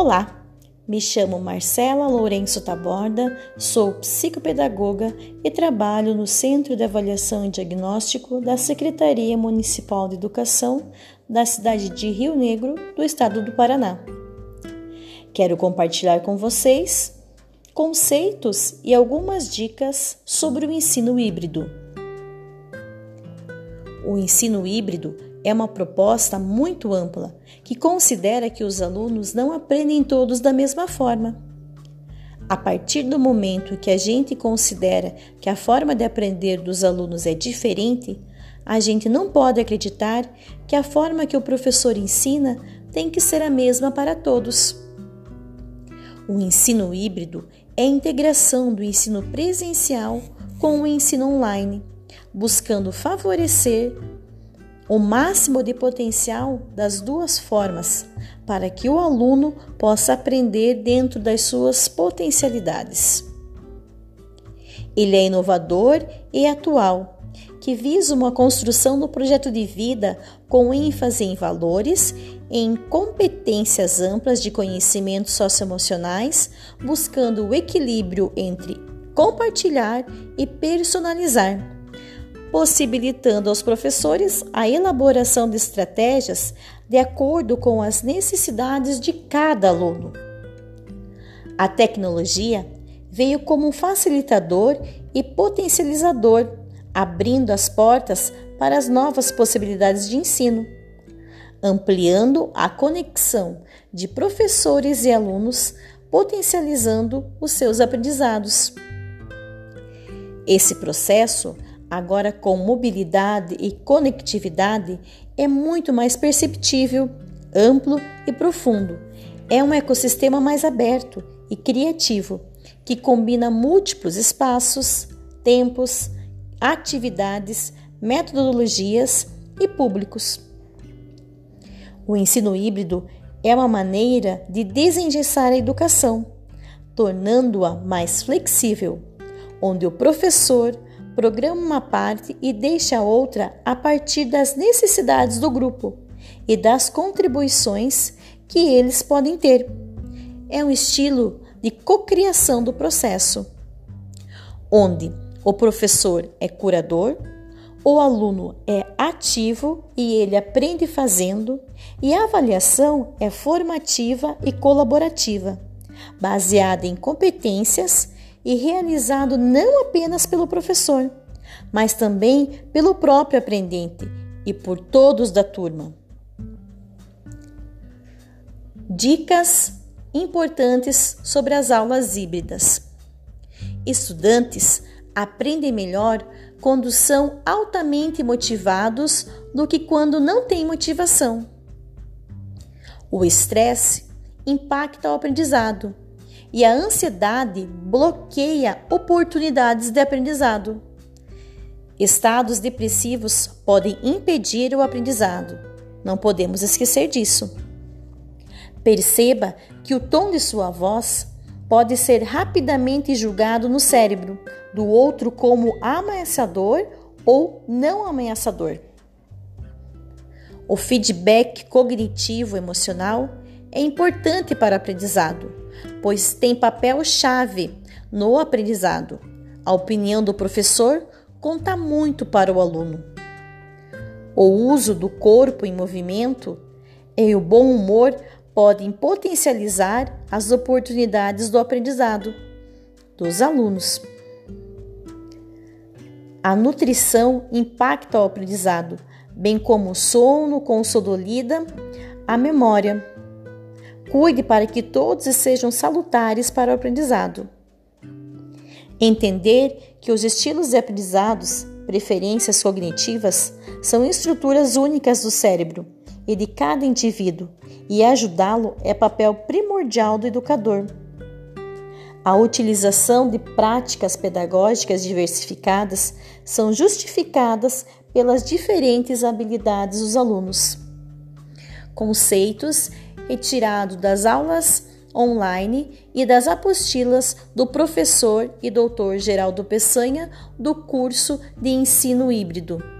Olá, me chamo Marcela Lourenço Taborda, sou psicopedagoga e trabalho no Centro de Avaliação e Diagnóstico da Secretaria Municipal de Educação da cidade de Rio Negro, do estado do Paraná. Quero compartilhar com vocês conceitos e algumas dicas sobre o ensino híbrido. O ensino híbrido é uma proposta muito ampla que considera que os alunos não aprendem todos da mesma forma. A partir do momento que a gente considera que a forma de aprender dos alunos é diferente, a gente não pode acreditar que a forma que o professor ensina tem que ser a mesma para todos. O ensino híbrido é a integração do ensino presencial com o ensino online, buscando favorecer o máximo de potencial das duas formas, para que o aluno possa aprender dentro das suas potencialidades. Ele é inovador e atual, que visa uma construção do projeto de vida com ênfase em valores, em competências amplas de conhecimentos socioemocionais, buscando o equilíbrio entre compartilhar e personalizar possibilitando aos professores a elaboração de estratégias de acordo com as necessidades de cada aluno. A tecnologia veio como um facilitador e potencializador, abrindo as portas para as novas possibilidades de ensino, ampliando a conexão de professores e alunos, potencializando os seus aprendizados. Esse processo agora com mobilidade e conectividade, é muito mais perceptível, amplo e profundo. É um ecossistema mais aberto e criativo que combina múltiplos espaços, tempos, atividades, metodologias e públicos. O ensino híbrido é uma maneira de desengessar a educação, tornando-a mais flexível, onde o professor programa uma parte e deixa a outra a partir das necessidades do grupo e das contribuições que eles podem ter. É um estilo de cocriação do processo, onde o professor é curador, o aluno é ativo e ele aprende fazendo, e a avaliação é formativa e colaborativa, baseada em competências e realizado não apenas pelo professor, mas também pelo próprio aprendente e por todos da turma. Dicas importantes sobre as aulas híbridas. Estudantes aprendem melhor quando são altamente motivados do que quando não têm motivação. O estresse impacta o aprendizado e a ansiedade bloqueia oportunidades de aprendizado. Estados depressivos podem impedir o aprendizado. Não podemos esquecer disso. Perceba que o tom de sua voz pode ser rapidamente julgado no cérebro do outro como ameaçador ou não ameaçador. O feedback cognitivo emocional é importante para o aprendizado pois tem papel-chave no aprendizado. A opinião do professor conta muito para o aluno. O uso do corpo em movimento e o bom humor podem potencializar as oportunidades do aprendizado dos alunos. A nutrição impacta o aprendizado, bem como o sono consolida a memória. Cuide para que todos sejam salutares para o aprendizado. Entender que os estilos de aprendizados, preferências cognitivas, são estruturas únicas do cérebro e de cada indivíduo, e ajudá-lo é papel primordial do educador. A utilização de práticas pedagógicas diversificadas são justificadas pelas diferentes habilidades dos alunos. Conceitos retirado das aulas online e das apostilas do professor e doutor Geraldo Peçanha do curso de ensino híbrido.